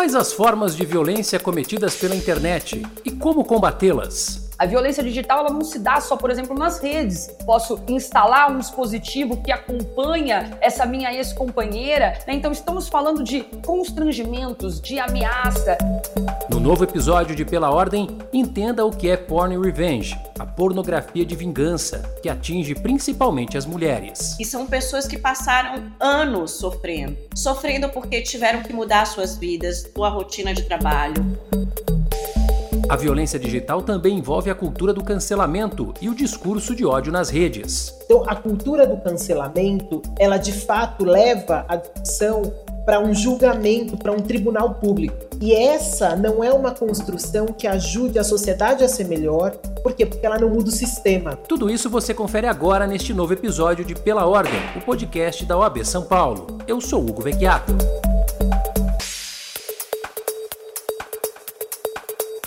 Quais as formas de violência cometidas pela internet e como combatê-las? A violência digital ela não se dá só, por exemplo, nas redes. Posso instalar um dispositivo que acompanha essa minha ex-companheira. Né? Então, estamos falando de constrangimentos, de ameaça. No novo episódio de Pela Ordem, entenda o que é porn revenge, a pornografia de vingança, que atinge principalmente as mulheres. E são pessoas que passaram anos sofrendo. Sofrendo porque tiveram que mudar suas vidas, sua rotina de trabalho a violência digital também envolve a cultura do cancelamento e o discurso de ódio nas redes. Então, a cultura do cancelamento, ela de fato leva a discussão para um julgamento, para um tribunal público. E essa não é uma construção que ajude a sociedade a ser melhor. Por quê? Porque ela não muda o sistema. Tudo isso você confere agora neste novo episódio de Pela Ordem, o podcast da OAB São Paulo. Eu sou Hugo Vecchiato.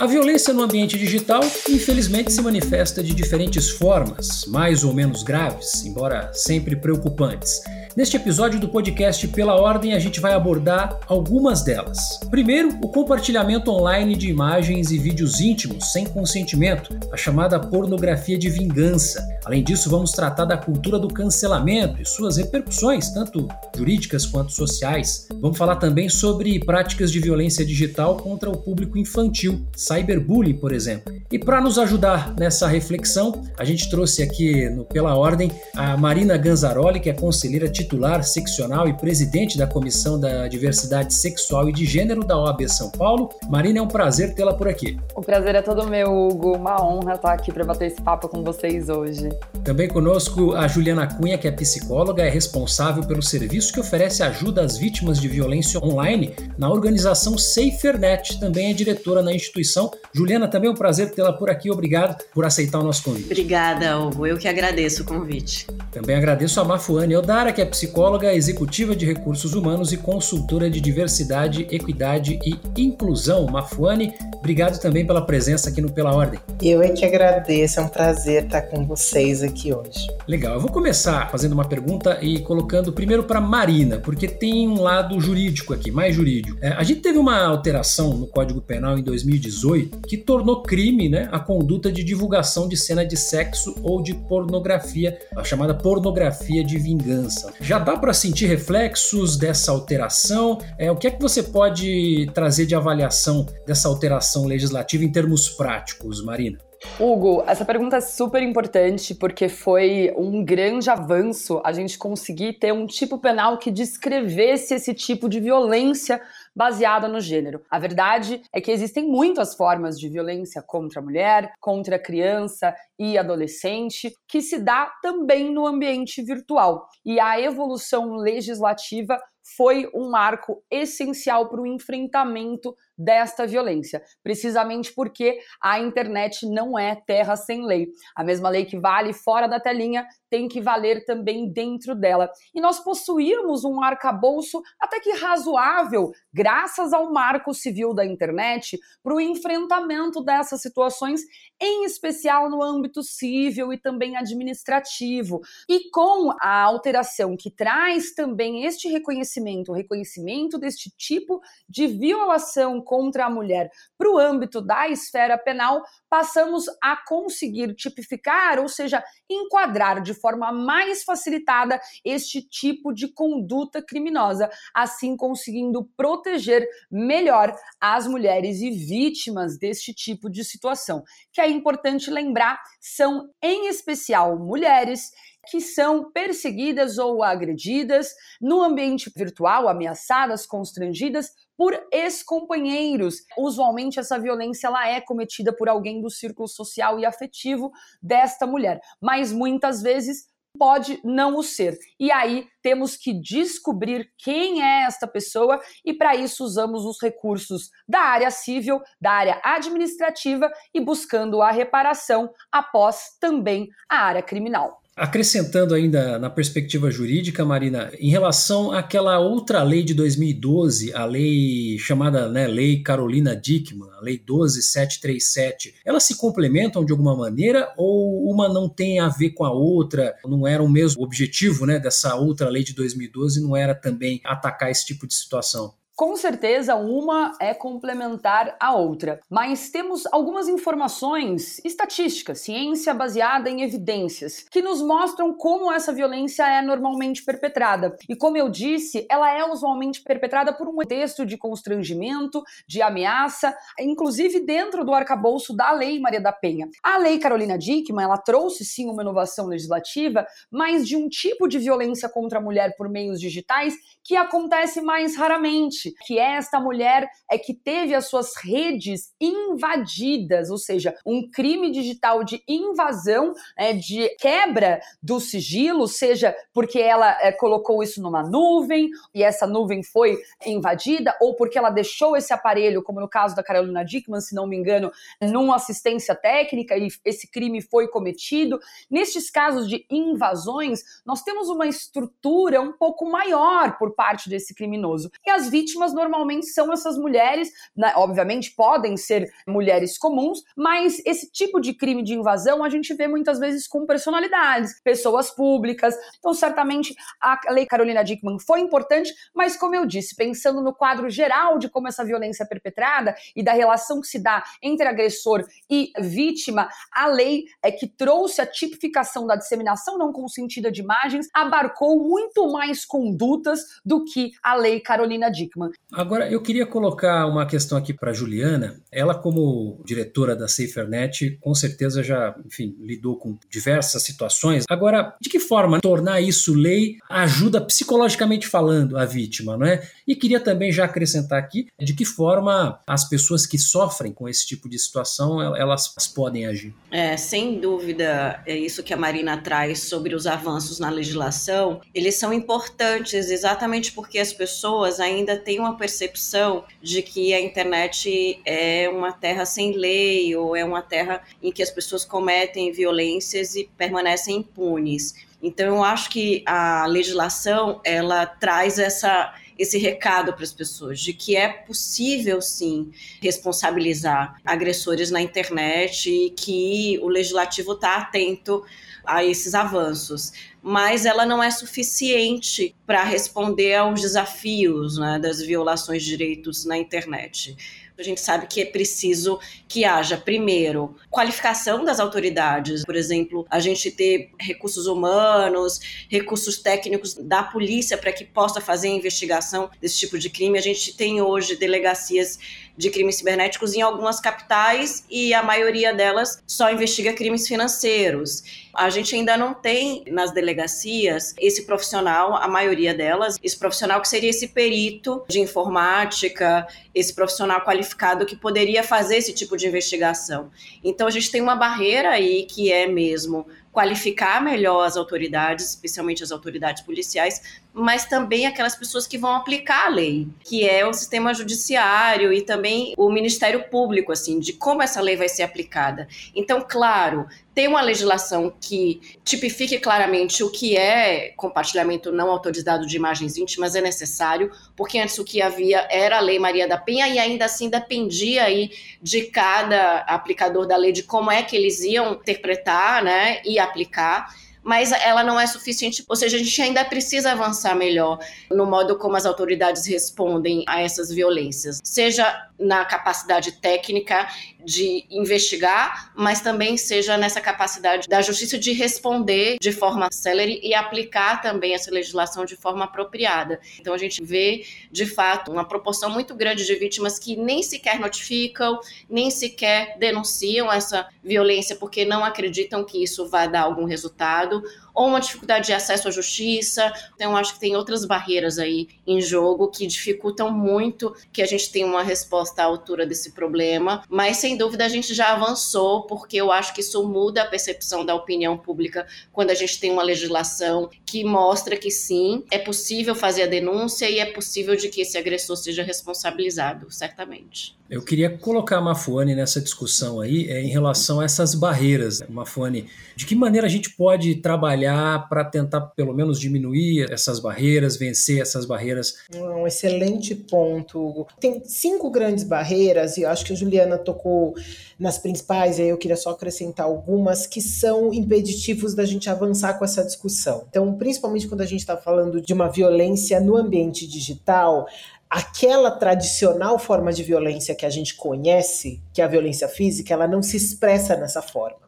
A violência no ambiente digital, infelizmente, se manifesta de diferentes formas, mais ou menos graves, embora sempre preocupantes. Neste episódio do podcast Pela Ordem, a gente vai abordar algumas delas. Primeiro, o compartilhamento online de imagens e vídeos íntimos sem consentimento, a chamada pornografia de vingança. Além disso, vamos tratar da cultura do cancelamento e suas repercussões, tanto jurídicas quanto sociais. Vamos falar também sobre práticas de violência digital contra o público infantil, cyberbullying, por exemplo. E para nos ajudar nessa reflexão, a gente trouxe aqui no Pela Ordem a Marina Ganzaroli, que é conselheira titular seccional e presidente da Comissão da Diversidade Sexual e de Gênero da OAB São Paulo. Marina, é um prazer tê-la por aqui. O prazer é todo meu, Hugo. Uma honra estar aqui para bater esse papo com vocês hoje. Também conosco a Juliana Cunha, que é psicóloga, é responsável pelo serviço que oferece ajuda às vítimas de violência online na organização SaferNet. Também é diretora na instituição. Juliana, também é um prazer tê-la por aqui. Obrigado por aceitar o nosso convite. Obrigada, Hugo. Eu que agradeço o convite. Também agradeço a Mafuane Eldara, que é psicóloga, executiva de recursos humanos e consultora de diversidade, equidade e inclusão. Mafuane, obrigado também pela presença aqui no Pela Ordem. Eu é que agradeço, é um prazer estar com vocês aqui hoje. Legal, eu vou começar fazendo uma pergunta e colocando primeiro para Marina, porque tem um lado jurídico aqui, mais jurídico. É, a gente teve uma alteração no Código Penal em 2018 que tornou crime né, a conduta de divulgação de cena de sexo ou de pornografia, a chamada pornografia de vingança. Já dá para sentir reflexos dessa alteração? É, o que é que você pode trazer de avaliação dessa alteração legislativa em termos práticos, Marina? Hugo, essa pergunta é super importante porque foi um grande avanço a gente conseguir ter um tipo penal que descrevesse esse tipo de violência baseada no gênero. A verdade é que existem muitas formas de violência contra a mulher, contra a criança e adolescente, que se dá também no ambiente virtual. E a evolução legislativa foi um marco essencial para o enfrentamento desta violência, precisamente porque a internet não é terra sem lei. A mesma lei que vale fora da telinha tem que valer também dentro dela. E nós possuímos um arcabouço até que razoável, graças ao marco civil da internet, para o enfrentamento dessas situações, em especial no âmbito civil e também administrativo. E com a alteração que traz também este reconhecimento, o reconhecimento deste tipo de violação contra a mulher para o âmbito da esfera penal, passamos a conseguir tipificar, ou seja, enquadrar de forma mais facilitada este tipo de conduta criminosa, assim conseguindo proteger melhor as mulheres e vítimas deste tipo de situação. Que é importante lembrar, são em especial mulheres que são perseguidas ou agredidas no ambiente virtual, ameaçadas, constrangidas por ex-companheiros. Usualmente essa violência ela é cometida por alguém do círculo social e afetivo desta mulher, mas muitas vezes pode não o ser. E aí temos que descobrir quem é esta pessoa e para isso usamos os recursos da área civil, da área administrativa e buscando a reparação após também a área criminal. Acrescentando ainda na perspectiva jurídica, Marina, em relação àquela outra lei de 2012, a lei chamada né, Lei Carolina Dickmann, a Lei 12737, elas se complementam de alguma maneira ou uma não tem a ver com a outra? Não era o mesmo objetivo né, dessa outra lei de 2012, não era também atacar esse tipo de situação? Com certeza, uma é complementar a outra, mas temos algumas informações estatísticas, ciência baseada em evidências, que nos mostram como essa violência é normalmente perpetrada. E como eu disse, ela é usualmente perpetrada por um texto de constrangimento, de ameaça, inclusive dentro do arcabouço da Lei Maria da Penha. A Lei Carolina Dickmann, ela trouxe sim uma inovação legislativa, mas de um tipo de violência contra a mulher por meios digitais que acontece mais raramente, que é esta mulher é que teve as suas redes invadidas, ou seja, um crime digital de invasão, é, de quebra do sigilo, seja porque ela é, colocou isso numa nuvem e essa nuvem foi invadida, ou porque ela deixou esse aparelho, como no caso da Carolina Dickman, se não me engano, numa assistência técnica e esse crime foi cometido. Nestes casos de invasões, nós temos uma estrutura um pouco maior por parte desse criminoso. E as vítimas normalmente são essas mulheres, né, obviamente podem ser mulheres comuns, mas esse tipo de crime de invasão a gente vê muitas vezes com personalidades, pessoas públicas. Então, certamente a Lei Carolina Dickman foi importante, mas como eu disse, pensando no quadro geral de como essa violência é perpetrada e da relação que se dá entre agressor e vítima, a lei é que trouxe a tipificação da disseminação não consentida de imagens abarcou muito mais condutas do que a lei Carolina Dickman. Agora, eu queria colocar uma questão aqui para Juliana. Ela, como diretora da SaferNet, com certeza já, enfim, lidou com diversas situações. Agora, de que forma tornar isso lei ajuda psicologicamente falando a vítima, não é? E queria também já acrescentar aqui de que forma as pessoas que sofrem com esse tipo de situação elas podem agir. É, sem dúvida, é isso que a Marina traz sobre os avanços na legislação, eles são importantes exatamente porque as pessoas ainda têm uma percepção de que a internet é uma terra sem lei ou é uma terra em que as pessoas cometem violências e permanecem impunes. Então eu acho que a legislação ela traz essa esse recado para as pessoas de que é possível sim responsabilizar agressores na internet e que o legislativo está atento a esses avanços, mas ela não é suficiente para responder aos desafios né, das violações de direitos na internet. A gente sabe que é preciso que haja, primeiro, qualificação das autoridades, por exemplo, a gente ter recursos humanos, recursos técnicos da polícia para que possa fazer a investigação desse tipo de crime. A gente tem hoje delegacias de crimes cibernéticos em algumas capitais e a maioria delas só investiga crimes financeiros. A gente ainda não tem nas delegacias esse profissional, a maioria delas, esse profissional que seria esse perito de informática, esse profissional qualificado que poderia fazer esse tipo de investigação. Então a gente tem uma barreira aí que é mesmo qualificar melhor as autoridades, especialmente as autoridades policiais, mas também aquelas pessoas que vão aplicar a lei, que é o sistema judiciário e também o Ministério Público, assim, de como essa lei vai ser aplicada. Então, claro, ter uma legislação que tipifique claramente o que é compartilhamento não autorizado de imagens íntimas é necessário, porque antes o que havia era a Lei Maria da Penha e ainda assim dependia aí de cada aplicador da lei de como é que eles iam interpretar, né, e aplicar mas ela não é suficiente, ou seja, a gente ainda precisa avançar melhor no modo como as autoridades respondem a essas violências, seja na capacidade técnica de investigar, mas também seja nessa capacidade da justiça de responder de forma célere e aplicar também essa legislação de forma apropriada. Então a gente vê, de fato, uma proporção muito grande de vítimas que nem sequer notificam, nem sequer denunciam essa violência porque não acreditam que isso vai dar algum resultado mercado ou uma dificuldade de acesso à justiça. Então, acho que tem outras barreiras aí em jogo que dificultam muito que a gente tenha uma resposta à altura desse problema. Mas, sem dúvida, a gente já avançou, porque eu acho que isso muda a percepção da opinião pública quando a gente tem uma legislação que mostra que sim, é possível fazer a denúncia e é possível de que esse agressor seja responsabilizado, certamente. Eu queria colocar a Mafone nessa discussão aí é, em relação a essas barreiras. Mafone, de que maneira a gente pode trabalhar para tentar pelo menos diminuir essas barreiras, vencer essas barreiras? Um excelente ponto. Tem cinco grandes barreiras, e eu acho que a Juliana tocou nas principais, e aí eu queria só acrescentar algumas que são impeditivos da gente avançar com essa discussão. Então, principalmente quando a gente está falando de uma violência no ambiente digital, aquela tradicional forma de violência que a gente conhece, que é a violência física, ela não se expressa nessa forma.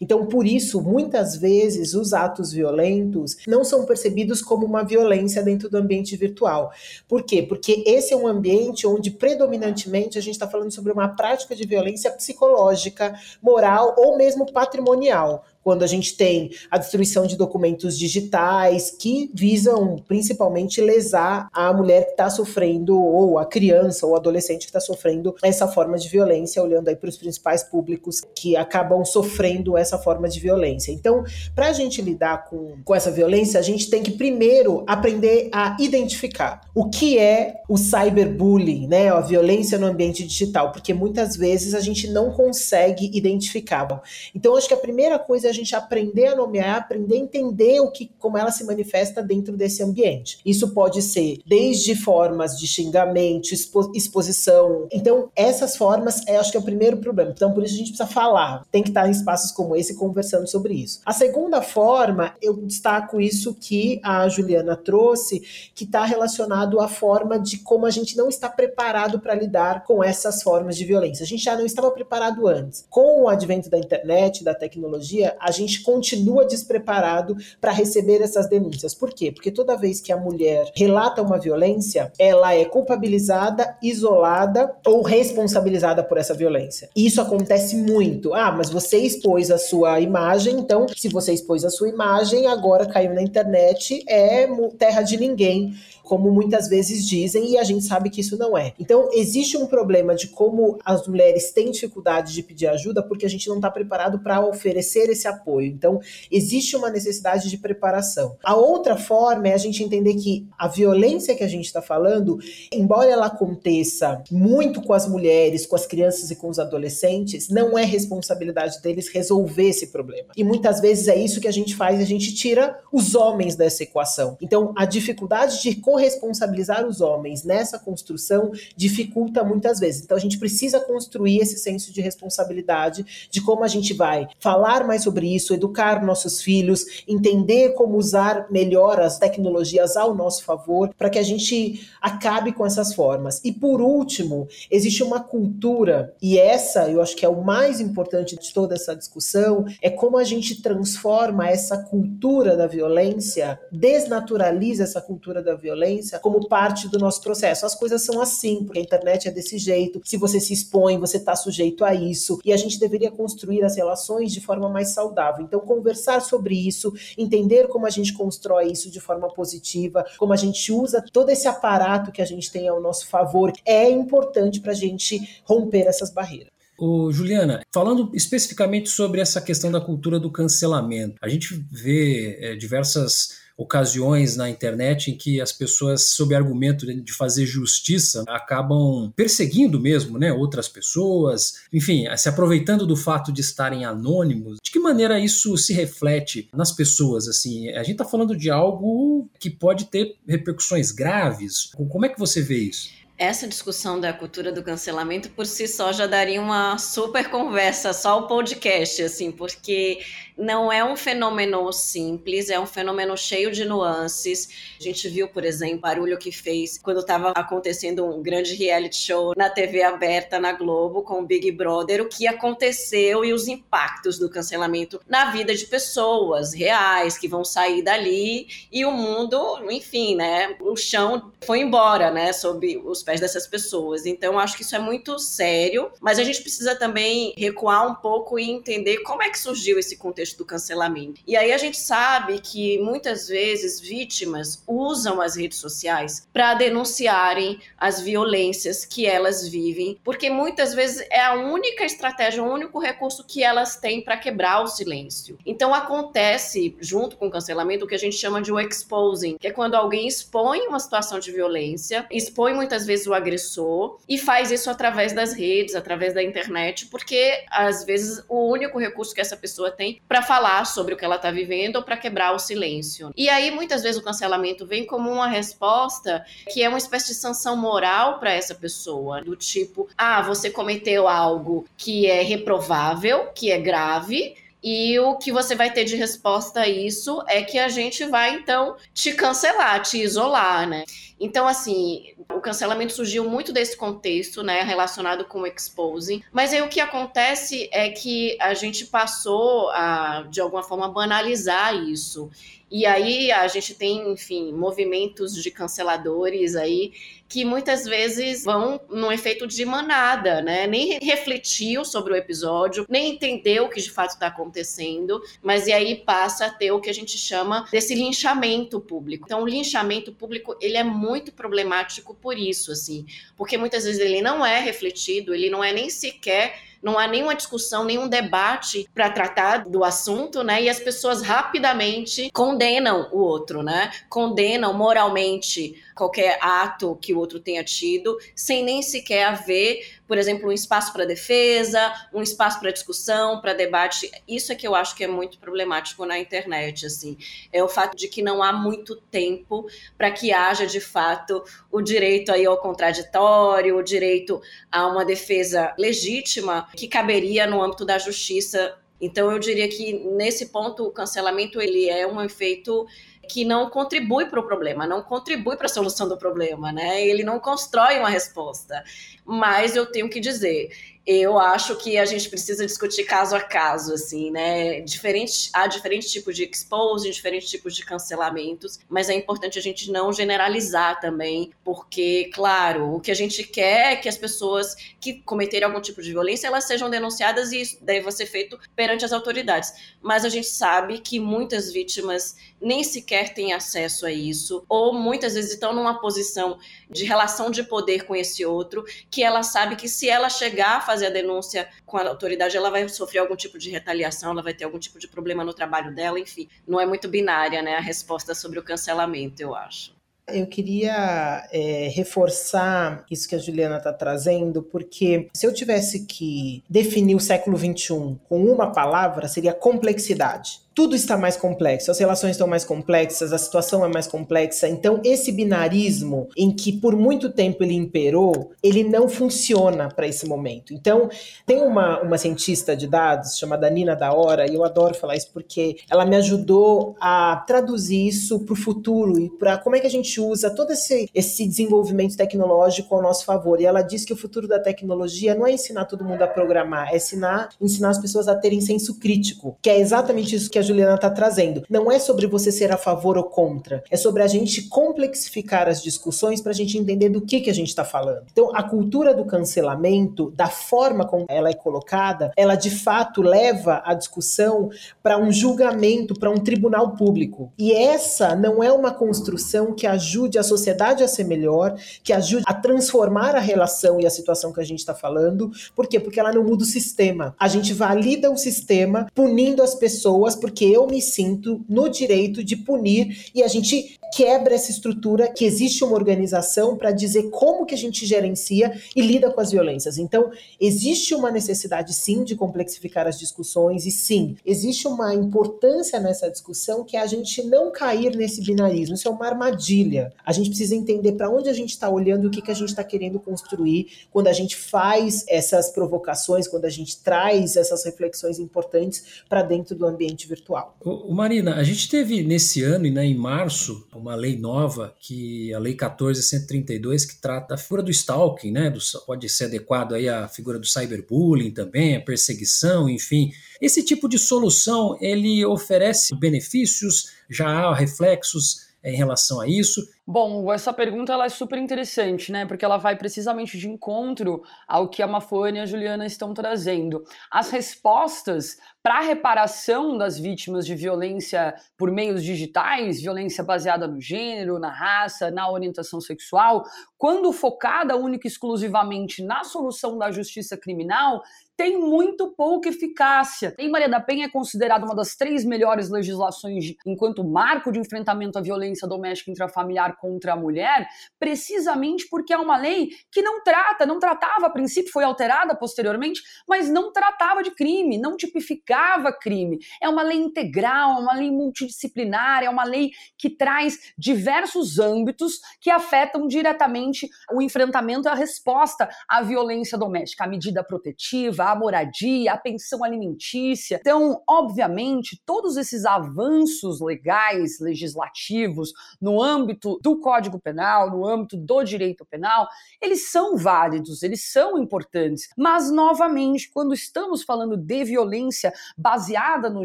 Então, por isso, muitas vezes, os atos violentos não são percebidos como uma violência dentro do ambiente virtual. Por quê? Porque esse é um ambiente onde, predominantemente, a gente está falando sobre uma prática de violência psicológica, moral ou mesmo patrimonial quando a gente tem a destruição de documentos digitais que visam principalmente lesar a mulher que está sofrendo, ou a criança ou adolescente que está sofrendo essa forma de violência, olhando aí para os principais públicos que acabam sofrendo essa forma de violência. Então, para a gente lidar com, com essa violência, a gente tem que primeiro aprender a identificar o que é o cyberbullying, né? A violência no ambiente digital, porque muitas vezes a gente não consegue identificar. Então, acho que a primeira coisa é gente aprender a nomear, aprender a entender o que, como ela se manifesta dentro desse ambiente. Isso pode ser desde formas de xingamento, expo, exposição. Então, essas formas, é, acho que é o primeiro problema. Então, por isso a gente precisa falar. Tem que estar em espaços como esse conversando sobre isso. A segunda forma, eu destaco isso que a Juliana trouxe, que está relacionado à forma de como a gente não está preparado para lidar com essas formas de violência. A gente já não estava preparado antes. Com o advento da internet, da tecnologia, a gente continua despreparado para receber essas denúncias. Por quê? Porque toda vez que a mulher relata uma violência, ela é culpabilizada, isolada ou responsabilizada por essa violência. Isso acontece muito. Ah, mas você expôs a sua imagem, então, se você expôs a sua imagem, agora caiu na internet, é terra de ninguém como muitas vezes dizem, e a gente sabe que isso não é. Então, existe um problema de como as mulheres têm dificuldade de pedir ajuda porque a gente não está preparado para oferecer esse apoio. Então, existe uma necessidade de preparação. A outra forma é a gente entender que a violência que a gente está falando, embora ela aconteça muito com as mulheres, com as crianças e com os adolescentes, não é responsabilidade deles resolver esse problema. E muitas vezes é isso que a gente faz, a gente tira os homens dessa equação. Então, a dificuldade de corresponsabilizar os homens nessa construção dificulta muitas vezes. Então a gente precisa construir esse senso de responsabilidade de como a gente vai falar mais sobre isso, educar nossos filhos, entender como usar melhor as tecnologias ao nosso favor, para que a gente acabe com essas formas. E por último, existe uma cultura, e essa eu acho que é o mais importante de toda essa discussão, é como a gente transforma essa cultura da violência, desnaturaliza essa cultura da violência violência como parte do nosso processo. As coisas são assim, porque a internet é desse jeito. Se você se expõe, você está sujeito a isso. E a gente deveria construir as relações de forma mais saudável. Então, conversar sobre isso, entender como a gente constrói isso de forma positiva, como a gente usa todo esse aparato que a gente tem ao nosso favor, é importante para a gente romper essas barreiras. Ô, Juliana, falando especificamente sobre essa questão da cultura do cancelamento, a gente vê é, diversas ocasiões na internet em que as pessoas, sob argumento de fazer justiça, acabam perseguindo mesmo né, outras pessoas, enfim, se aproveitando do fato de estarem anônimos. De que maneira isso se reflete nas pessoas? Assim, a gente está falando de algo que pode ter repercussões graves. Como é que você vê isso? Essa discussão da cultura do cancelamento por si só já daria uma super conversa, só o podcast, assim, porque não é um fenômeno simples, é um fenômeno cheio de nuances. A gente viu, por exemplo, o barulho que fez quando estava acontecendo um grande reality show na TV aberta na Globo com o Big Brother, o que aconteceu e os impactos do cancelamento na vida de pessoas reais que vão sair dali e o mundo, enfim, né? O chão foi embora, né? Sob os pés dessas pessoas. Então, acho que isso é muito sério, mas a gente precisa também recuar um pouco e entender como é que surgiu esse contexto do cancelamento. E aí a gente sabe que muitas vezes vítimas usam as redes sociais para denunciarem as violências que elas vivem, porque muitas vezes é a única estratégia, o único recurso que elas têm para quebrar o silêncio. Então acontece, junto com o cancelamento, o que a gente chama de o exposing, que é quando alguém expõe uma situação de violência, expõe muitas vezes vezes o agressor e faz isso através das redes, através da internet, porque às vezes o único recurso que essa pessoa tem para falar sobre o que ela está vivendo ou para quebrar o silêncio. E aí muitas vezes o cancelamento vem como uma resposta que é uma espécie de sanção moral para essa pessoa, do tipo, ah, você cometeu algo que é reprovável, que é grave, e o que você vai ter de resposta a isso é que a gente vai, então, te cancelar, te isolar, né? Então, assim, o cancelamento surgiu muito desse contexto, né, relacionado com o exposing. Mas aí o que acontece é que a gente passou a, de alguma forma, banalizar isso. E aí a gente tem, enfim, movimentos de canceladores aí que muitas vezes vão num efeito de manada, né? Nem refletiu sobre o episódio, nem entendeu o que de fato está acontecendo, mas e aí passa a ter o que a gente chama desse linchamento público. Então, o linchamento público ele é muito problemático por isso, assim, porque muitas vezes ele não é refletido, ele não é nem sequer não há nenhuma discussão, nenhum debate para tratar do assunto, né? E as pessoas rapidamente condenam o outro, né? Condenam moralmente qualquer ato que o outro tenha tido, sem nem sequer haver, por exemplo, um espaço para defesa, um espaço para discussão, para debate. Isso é que eu acho que é muito problemático na internet, assim. É o fato de que não há muito tempo para que haja, de fato, o direito aí ao contraditório, o direito a uma defesa legítima que caberia no âmbito da justiça. Então, eu diria que nesse ponto o cancelamento ele é um efeito que não contribui para o problema, não contribui para a solução do problema, né? Ele não constrói uma resposta. Mas eu tenho que dizer, eu acho que a gente precisa discutir caso a caso, assim, né? Diferente, há diferentes tipos de expose, diferentes tipos de cancelamentos, mas é importante a gente não generalizar também, porque, claro, o que a gente quer é que as pessoas que cometerem algum tipo de violência, elas sejam denunciadas e isso deve ser feito perante as autoridades. Mas a gente sabe que muitas vítimas nem sequer têm acesso a isso, ou muitas vezes estão numa posição de relação de poder com esse outro, que ela sabe que se ela chegar a fazer a denúncia com a autoridade, ela vai sofrer algum tipo de retaliação, ela vai ter algum tipo de problema no trabalho dela, enfim. Não é muito binária, né, a resposta sobre o cancelamento, eu acho. Eu queria é, reforçar isso que a Juliana está trazendo, porque se eu tivesse que definir o século XXI com uma palavra, seria complexidade tudo está mais complexo, as relações estão mais complexas, a situação é mais complexa. Então, esse binarismo em que por muito tempo ele imperou, ele não funciona para esse momento. Então, tem uma, uma cientista de dados chamada Nina da Hora, e eu adoro falar isso porque ela me ajudou a traduzir isso para o futuro e para como é que a gente usa todo esse, esse desenvolvimento tecnológico ao nosso favor. E ela diz que o futuro da tecnologia não é ensinar todo mundo a programar, é ensinar, ensinar as pessoas a terem senso crítico, que é exatamente isso que a Juliana está trazendo. Não é sobre você ser a favor ou contra, é sobre a gente complexificar as discussões para a gente entender do que, que a gente está falando. Então, a cultura do cancelamento, da forma como ela é colocada, ela de fato leva a discussão para um julgamento, para um tribunal público. E essa não é uma construção que ajude a sociedade a ser melhor, que ajude a transformar a relação e a situação que a gente está falando. Por quê? Porque ela não muda o sistema. A gente valida o sistema punindo as pessoas porque porque eu me sinto no direito de punir e a gente quebra essa estrutura que existe uma organização para dizer como que a gente gerencia e lida com as violências. Então, existe uma necessidade sim de complexificar as discussões e sim, existe uma importância nessa discussão que é a gente não cair nesse binarismo. Isso é uma armadilha. A gente precisa entender para onde a gente está olhando e o que, que a gente está querendo construir quando a gente faz essas provocações, quando a gente traz essas reflexões importantes para dentro do ambiente virtual. O, Marina, a gente teve nesse ano, né, em março, uma lei nova, que a Lei 14132, que trata a figura do stalking, né, do, pode ser adequado aí à figura do cyberbullying também, a perseguição, enfim. Esse tipo de solução, ele oferece benefícios, já há reflexos em relação a isso. Bom, essa pergunta ela é super interessante, né? Porque ela vai precisamente de encontro ao que a Mafone e a Juliana estão trazendo. As respostas para a reparação das vítimas de violência por meios digitais, violência baseada no gênero, na raça, na orientação sexual, quando focada única e exclusivamente na solução da justiça criminal, tem muito pouca eficácia. Em Maria da Penha é considerada uma das três melhores legislações de, enquanto marco de enfrentamento à violência doméstica intrafamiliar contra a mulher, precisamente porque é uma lei que não trata, não tratava a princípio, foi alterada posteriormente, mas não tratava de crime, não tipificava crime. É uma lei integral, é uma lei multidisciplinar, é uma lei que traz diversos âmbitos que afetam diretamente o enfrentamento e a resposta à violência doméstica, a medida protetiva, a moradia, a pensão alimentícia. Então, obviamente, todos esses avanços legais, legislativos, no âmbito do Código Penal, no âmbito do direito penal, eles são válidos, eles são importantes. Mas, novamente, quando estamos falando de violência baseada no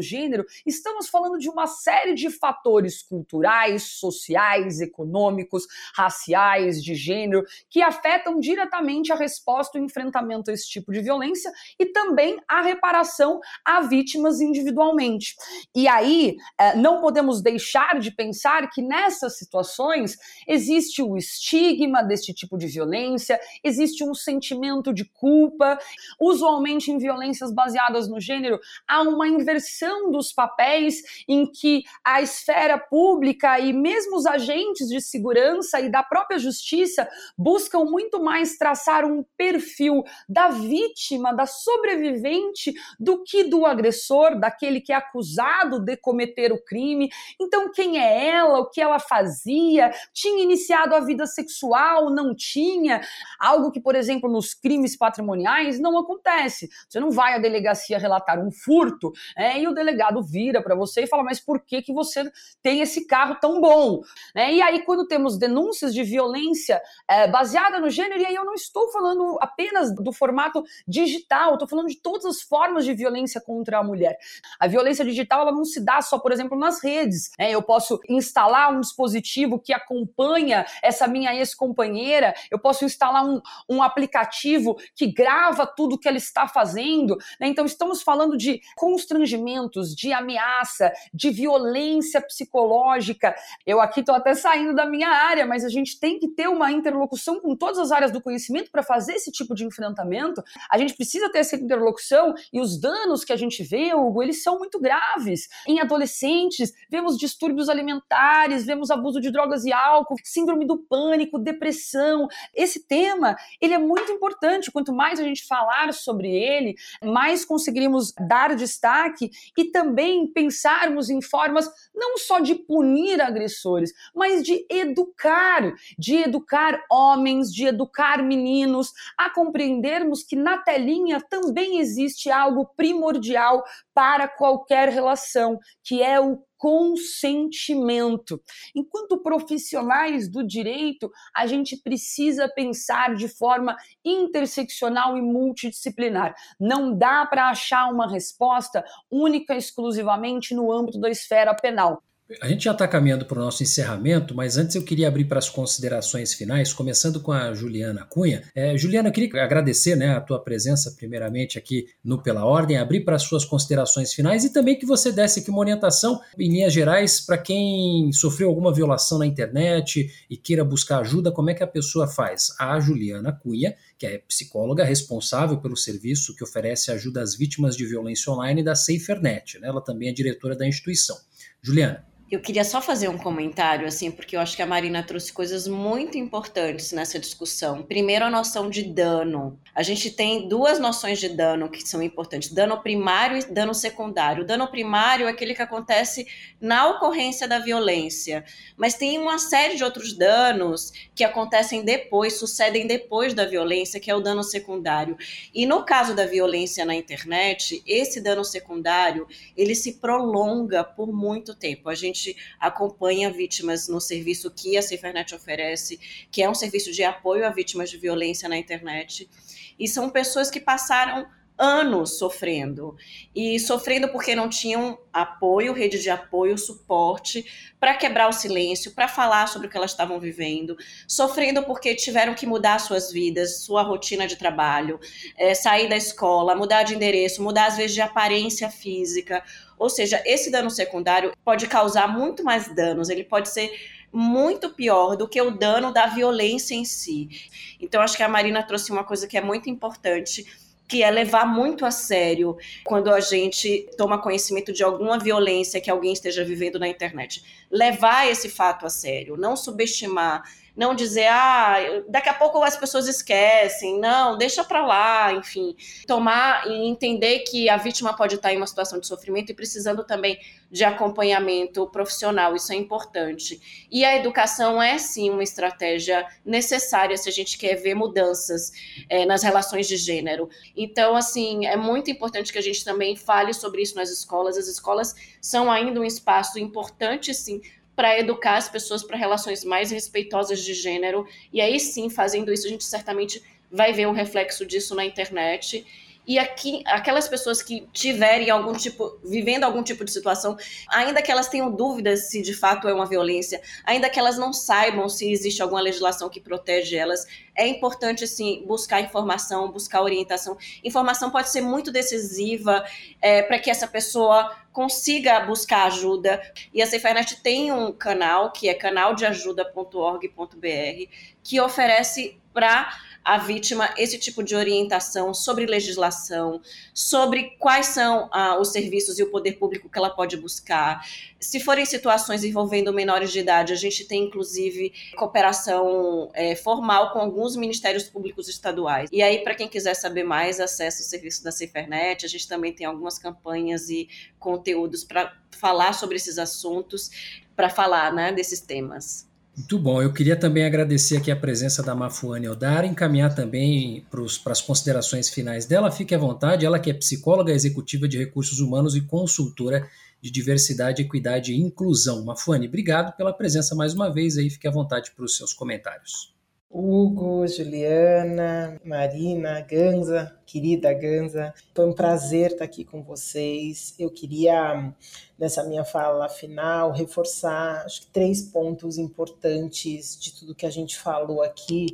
gênero, estamos falando de uma série de fatores culturais, sociais, econômicos, raciais, de gênero, que afetam diretamente a resposta e o enfrentamento a esse tipo de violência e também a reparação a vítimas individualmente. E aí, eh, não podemos deixar de pensar que nessas situações existe o estigma deste tipo de violência, existe um sentimento de culpa. Usualmente, em violências baseadas no gênero, há uma inversão dos papéis em que a esfera pública e mesmo os agentes de segurança e da própria justiça buscam muito mais traçar um perfil da vítima, da sobrevivente, do que do agressor, daquele que é acusado de cometer o crime. Então, quem é ela? O que ela fazia? Tinha iniciado a vida sexual? Não tinha? Algo que, por exemplo, nos crimes patrimoniais não acontece. Você não vai à delegacia relatar um furto é, e o delegado vira para você e fala: Mas por que, que você tem esse carro tão bom? É, e aí, quando temos denúncias de violência é, baseada no gênero, e aí eu não estou falando apenas do formato digital, estou falando de todas as formas de violência contra a mulher. A violência digital ela não se dá só, por exemplo, nas redes. Né? Eu posso instalar um dispositivo que acompanha essa minha ex-companheira, eu posso instalar um, um aplicativo que grava tudo que ela está fazendo. Né? Então, estamos falando de constrangimentos, de ameaça, de violência psicológica. Eu aqui estou até saindo da minha área, mas a gente tem que ter uma interlocução com todas as áreas do conhecimento para fazer esse tipo de enfrentamento. A gente precisa ter essa interlocução e os danos que a gente vê, Hugo, eles são muito graves. Em adolescentes, vemos distúrbios alimentares, vemos abuso de drogas e álcool, síndrome do pânico, depressão. Esse tema, ele é muito importante. Quanto mais a gente falar sobre ele, mais conseguiremos dar destaque e também pensarmos em formas não só de punir agressores, mas de educar, de educar homens, de educar meninos, a compreendermos que na telinha também existe algo primordial para qualquer relação, que é o consentimento. Enquanto profissionais do direito, a gente precisa pensar de forma interseccional e multidisciplinar. Não dá para achar uma resposta única exclusivamente no âmbito da esfera penal. A gente já está caminhando para o nosso encerramento, mas antes eu queria abrir para as considerações finais, começando com a Juliana Cunha. É, Juliana, eu queria agradecer né, a tua presença, primeiramente, aqui no Pela Ordem, abrir para as suas considerações finais e também que você desse aqui uma orientação, em linhas gerais, para quem sofreu alguma violação na internet e queira buscar ajuda, como é que a pessoa faz? A Juliana Cunha, que é psicóloga responsável pelo serviço que oferece ajuda às vítimas de violência online da SaferNet. Né? Ela também é diretora da instituição. Juliana. Eu queria só fazer um comentário, assim, porque eu acho que a Marina trouxe coisas muito importantes nessa discussão. Primeiro, a noção de dano. A gente tem duas noções de dano que são importantes: dano primário e dano secundário. O dano primário é aquele que acontece na ocorrência da violência, mas tem uma série de outros danos que acontecem depois, sucedem depois da violência, que é o dano secundário. E no caso da violência na internet, esse dano secundário ele se prolonga por muito tempo. A gente gente acompanha vítimas no serviço que a SaferNet oferece, que é um serviço de apoio a vítimas de violência na internet. E são pessoas que passaram anos sofrendo. E sofrendo porque não tinham apoio, rede de apoio, suporte para quebrar o silêncio, para falar sobre o que elas estavam vivendo. Sofrendo porque tiveram que mudar suas vidas, sua rotina de trabalho, é, sair da escola, mudar de endereço, mudar às vezes de aparência física. Ou seja, esse dano secundário pode causar muito mais danos, ele pode ser muito pior do que o dano da violência em si. Então, acho que a Marina trouxe uma coisa que é muito importante que é levar muito a sério quando a gente toma conhecimento de alguma violência que alguém esteja vivendo na internet. Levar esse fato a sério, não subestimar não dizer, ah, daqui a pouco as pessoas esquecem, não, deixa para lá, enfim, tomar e entender que a vítima pode estar em uma situação de sofrimento e precisando também de acompanhamento profissional, isso é importante. E a educação é sim uma estratégia necessária se a gente quer ver mudanças é, nas relações de gênero. Então, assim, é muito importante que a gente também fale sobre isso nas escolas. As escolas são ainda um espaço importante, sim, para educar as pessoas para relações mais respeitosas de gênero. E aí sim, fazendo isso, a gente certamente vai ver um reflexo disso na internet e aqui, aquelas pessoas que tiverem algum tipo, vivendo algum tipo de situação, ainda que elas tenham dúvidas se de fato é uma violência, ainda que elas não saibam se existe alguma legislação que protege elas, é importante sim buscar informação, buscar orientação. Informação pode ser muito decisiva é, para que essa pessoa consiga buscar ajuda. E a Safernet tem um canal que é canaldeajuda.org.br que oferece para a vítima esse tipo de orientação sobre legislação, sobre quais são ah, os serviços e o poder público que ela pode buscar. Se forem situações envolvendo menores de idade, a gente tem inclusive cooperação é, formal com alguns ministérios públicos estaduais. E aí, para quem quiser saber mais, acesse o serviço da Cifernet. A gente também tem algumas campanhas e conteúdos para falar sobre esses assuntos, para falar né, desses temas. Muito bom. Eu queria também agradecer aqui a presença da Mafuane Odara, encaminhar também para as considerações finais dela. Fique à vontade, ela que é psicóloga executiva de recursos humanos e consultora de diversidade, equidade e inclusão. Mafuane, obrigado pela presença mais uma vez aí. Fique à vontade para os seus comentários. Hugo, Juliana, Marina, Ganza, querida Ganza, foi um prazer estar aqui com vocês. Eu queria, nessa minha fala final, reforçar acho que três pontos importantes de tudo que a gente falou aqui,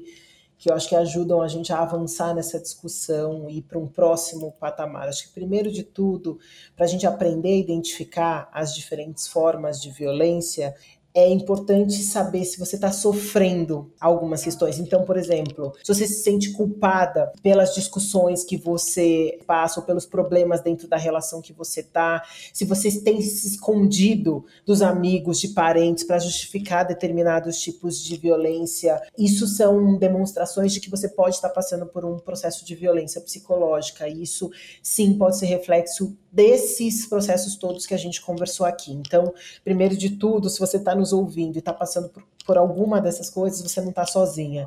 que eu acho que ajudam a gente a avançar nessa discussão e ir para um próximo patamar. Acho que, primeiro de tudo, para a gente aprender a identificar as diferentes formas de violência, é importante saber se você está sofrendo algumas questões. Então, por exemplo, se você se sente culpada pelas discussões que você passa ou pelos problemas dentro da relação que você está, se você tem se escondido dos amigos, de parentes para justificar determinados tipos de violência, isso são demonstrações de que você pode estar passando por um processo de violência psicológica. Isso sim pode ser reflexo desses processos todos que a gente conversou aqui. Então, primeiro de tudo, se você está nos ouvindo e está passando por, por alguma dessas coisas, você não está sozinha.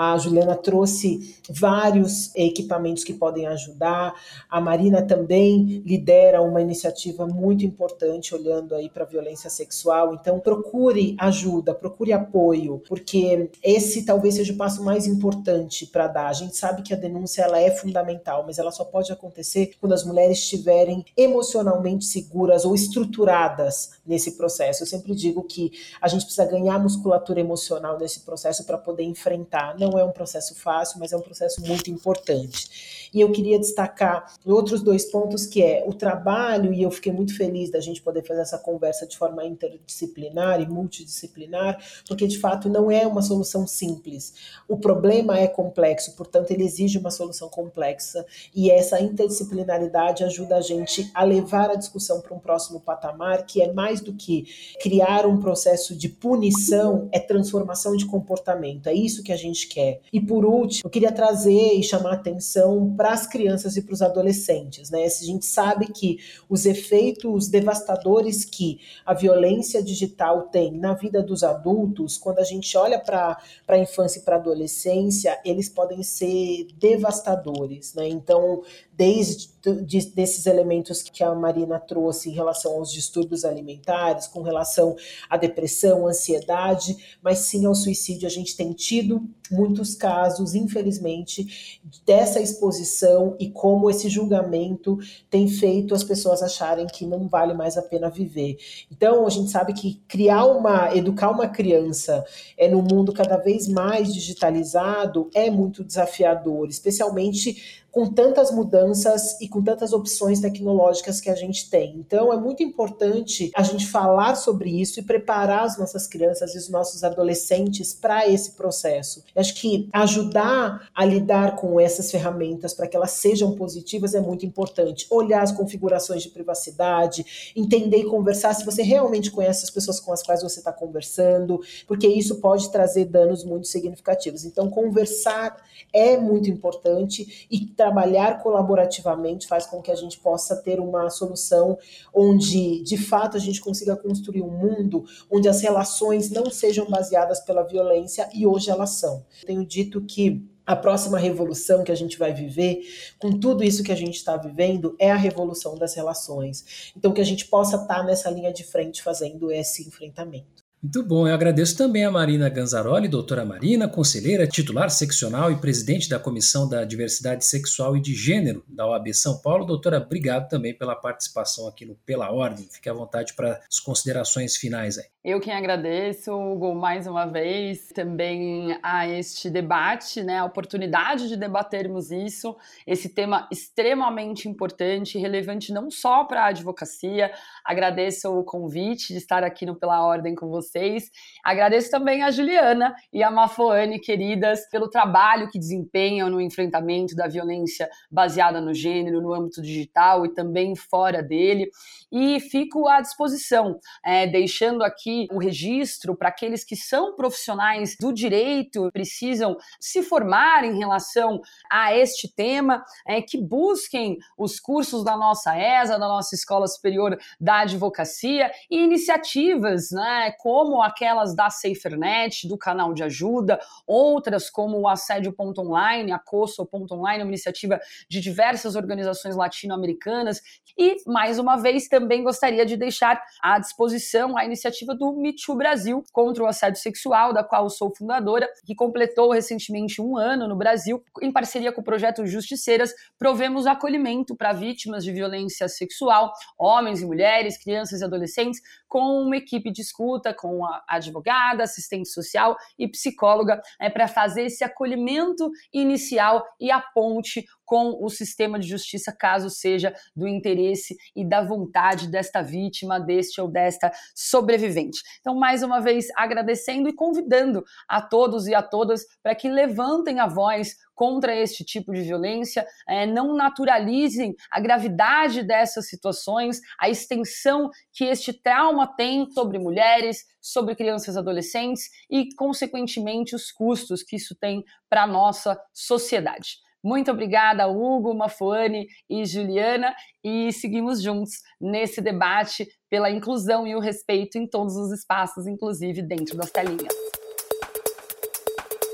A Juliana trouxe vários equipamentos que podem ajudar. A Marina também lidera uma iniciativa muito importante olhando aí para a violência sexual. Então procure ajuda, procure apoio, porque esse talvez seja o passo mais importante para dar. A gente sabe que a denúncia ela é fundamental, mas ela só pode acontecer quando as mulheres estiverem emocionalmente seguras ou estruturadas nesse processo. Eu sempre digo que a gente precisa ganhar musculatura emocional nesse processo para poder enfrentar. Não é um processo fácil, mas é um processo muito importante. E eu queria destacar outros dois pontos, que é o trabalho, e eu fiquei muito feliz da gente poder fazer essa conversa de forma interdisciplinar e multidisciplinar, porque de fato não é uma solução simples. O problema é complexo, portanto, ele exige uma solução complexa, e essa interdisciplinaridade ajuda a gente a levar a discussão para um próximo patamar, que é mais do que criar um processo de punição, é transformação de comportamento. É isso que a gente quer quer. E por último, eu queria trazer e chamar atenção para as crianças e para os adolescentes. Né? A gente sabe que os efeitos devastadores que a violência digital tem na vida dos adultos, quando a gente olha para a infância e para a adolescência, eles podem ser devastadores. Né? Então, desde de, desses elementos que a Marina trouxe em relação aos distúrbios alimentares, com relação à depressão, ansiedade, mas sim ao suicídio. A gente tem tido muitos casos, infelizmente, dessa exposição e como esse julgamento tem feito as pessoas acharem que não vale mais a pena viver. Então, a gente sabe que criar uma, educar uma criança é num mundo cada vez mais digitalizado é muito desafiador, especialmente com tantas mudanças e com tantas opções tecnológicas que a gente tem. Então, é muito importante a gente falar sobre isso e preparar as nossas crianças e os nossos adolescentes para esse processo. Eu acho que ajudar a lidar com essas ferramentas para que elas sejam positivas é muito importante. Olhar as configurações de privacidade, entender e conversar se você realmente conhece as pessoas com as quais você está conversando, porque isso pode trazer danos muito significativos. Então, conversar é muito importante e trabalhar colaborativamente faz com que a gente possa ter uma solução onde, de fato, a gente consiga construir um mundo onde as relações não sejam baseadas pela violência e hoje elas são. Tenho dito que a próxima revolução que a gente vai viver, com tudo isso que a gente está vivendo, é a revolução das relações. Então, que a gente possa estar tá nessa linha de frente fazendo esse enfrentamento. Muito bom, eu agradeço também a Marina Ganzaroli, doutora Marina, conselheira titular seccional e presidente da Comissão da Diversidade Sexual e de Gênero da OAB São Paulo. Doutora, obrigado também pela participação aqui no Pela Ordem. Fique à vontade para as considerações finais aí. Eu quem agradeço, Hugo, mais uma vez, também a este debate, né, a oportunidade de debatermos isso, esse tema extremamente importante, relevante não só para a advocacia. Agradeço o convite de estar aqui no Pela Ordem com vocês. Agradeço também a Juliana e a Mafoane, queridas, pelo trabalho que desempenham no enfrentamento da violência baseada no gênero, no âmbito digital e também fora dele. E fico à disposição, é, deixando aqui o registro para aqueles que são profissionais do direito, precisam se formar em relação a este tema, é, que busquem os cursos da nossa ESA, da nossa Escola Superior da Advocacia, e iniciativas né, como aquelas da SaferNet, do canal de ajuda, outras como o Assédio.online, a COSO.online, uma iniciativa de diversas organizações latino-americanas. E, mais uma vez, também gostaria de deixar à disposição a iniciativa do Me Too Brasil contra o assédio sexual, da qual sou fundadora, que completou recentemente um ano no Brasil, em parceria com o projeto Justiceiras, provemos acolhimento para vítimas de violência sexual, homens e mulheres, crianças e adolescentes, com uma equipe de escuta, com a advogada, assistente social e psicóloga, é, para fazer esse acolhimento inicial e a ponte com o sistema de justiça, caso seja do interesse e da vontade desta vítima, deste ou desta sobrevivente. Então, mais uma vez, agradecendo e convidando a todos e a todas para que levantem a voz contra este tipo de violência, é, não naturalizem a gravidade dessas situações, a extensão que este trauma tem sobre mulheres, sobre crianças e adolescentes e, consequentemente, os custos que isso tem para a nossa sociedade. Muito obrigada, Hugo, Mafuane e Juliana, e seguimos juntos nesse debate pela inclusão e o respeito em todos os espaços, inclusive dentro das telinhas.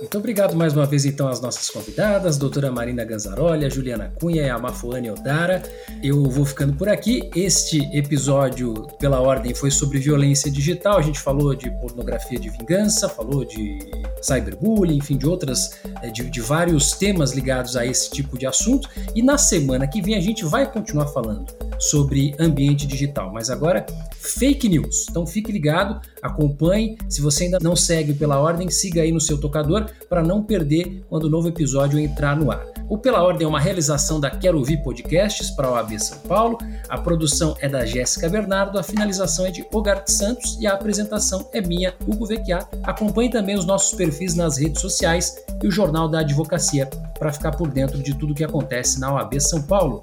Muito obrigado mais uma vez então às nossas convidadas, doutora Marina Ganzaroli, Juliana Cunha e a Mafuane Odara. Eu vou ficando por aqui. Este episódio, pela ordem, foi sobre violência digital. A gente falou de pornografia de vingança, falou de cyberbullying, enfim, de outras, eh, de, de vários temas ligados a esse tipo de assunto. E na semana que vem a gente vai continuar falando sobre ambiente digital, mas agora fake news. Então fique ligado, acompanhe. Se você ainda não segue pela ordem, siga aí no seu tocador para não perder quando o novo episódio entrar no ar. O Pela Ordem é uma realização da Quero Ouvir Podcasts para a OAB São Paulo. A produção é da Jéssica Bernardo, a finalização é de Ogart Santos e a apresentação é minha, Hugo Vecchiar. Acompanhe também os nossos perfis nas redes sociais e o Jornal da Advocacia para ficar por dentro de tudo que acontece na OAB São Paulo.